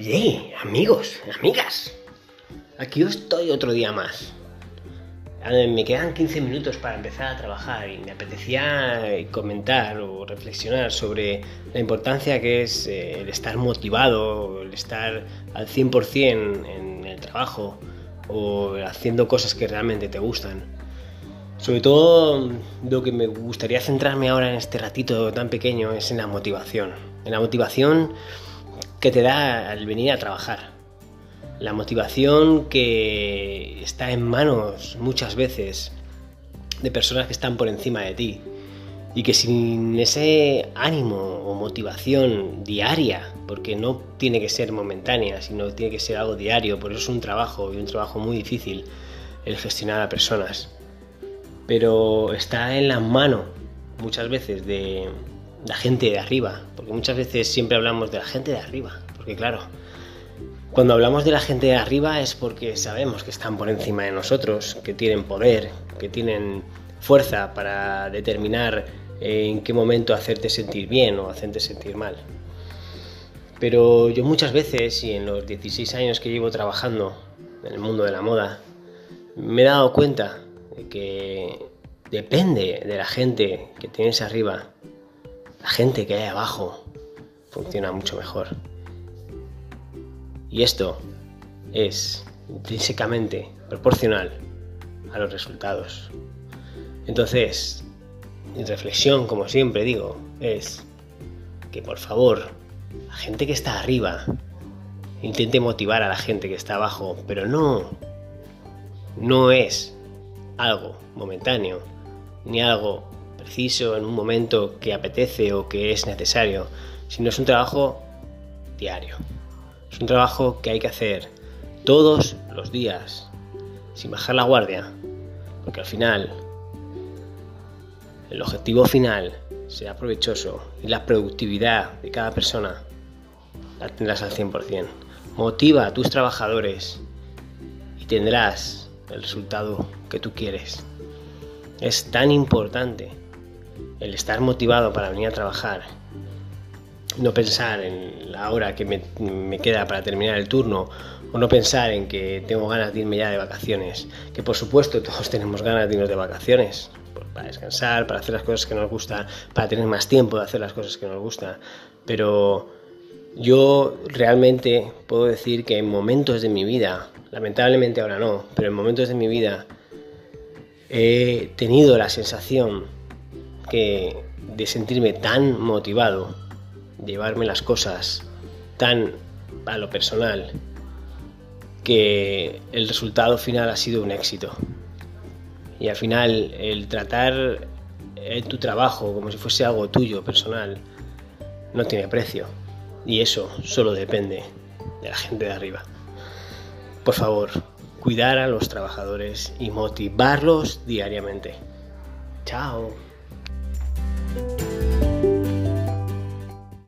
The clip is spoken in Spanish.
¡Yey! Amigos, amigas. Aquí estoy otro día más. Me quedan 15 minutos para empezar a trabajar y me apetecía comentar o reflexionar sobre la importancia que es eh, el estar motivado, el estar al 100% en el trabajo o haciendo cosas que realmente te gustan. Sobre todo lo que me gustaría centrarme ahora en este ratito tan pequeño es en la motivación. En la motivación que te da al venir a trabajar. La motivación que está en manos muchas veces de personas que están por encima de ti y que sin ese ánimo o motivación diaria, porque no tiene que ser momentánea, sino tiene que ser algo diario, por eso es un trabajo y un trabajo muy difícil el gestionar a personas. Pero está en la mano muchas veces de, la gente de arriba, porque muchas veces siempre hablamos de la gente de arriba, porque claro, cuando hablamos de la gente de arriba es porque sabemos que están por encima de nosotros, que tienen poder, que tienen fuerza para determinar en qué momento hacerte sentir bien o hacerte sentir mal. Pero yo muchas veces, y en los 16 años que llevo trabajando en el mundo de la moda, me he dado cuenta de que depende de la gente que tienes arriba la gente que hay abajo funciona mucho mejor. Y esto es intrínsecamente proporcional a los resultados. Entonces, mi reflexión, como siempre digo, es que por favor, la gente que está arriba intente motivar a la gente que está abajo, pero no, no es algo momentáneo, ni algo preciso en un momento que apetece o que es necesario, sino es un trabajo diario. Es un trabajo que hay que hacer todos los días, sin bajar la guardia, porque al final el objetivo final será provechoso y la productividad de cada persona la tendrás al 100%. Motiva a tus trabajadores y tendrás el resultado que tú quieres. Es tan importante el estar motivado para venir a trabajar, no pensar en la hora que me, queda para terminar el turno, o no pensar en que tengo ganas de irme ya de vacaciones, que por supuesto todos tenemos ganas de irnos de vacaciones, para descansar, para hacer las cosas que nos gustan, para tener más tiempo de hacer las cosas que nos gustan, pero yo realmente puedo decir que en momentos de mi vida, lamentablemente ahora no, pero en momentos de mi vida he tenido la sensación de sentirme tan motivado, llevarme las cosas tan a lo personal, que el resultado final ha sido un éxito. Y al final el tratar tu trabajo como si fuese algo tuyo, personal, no tiene precio. Y eso solo depende de la gente de arriba. Por favor, cuidar a los trabajadores y motivarlos diariamente. Chao.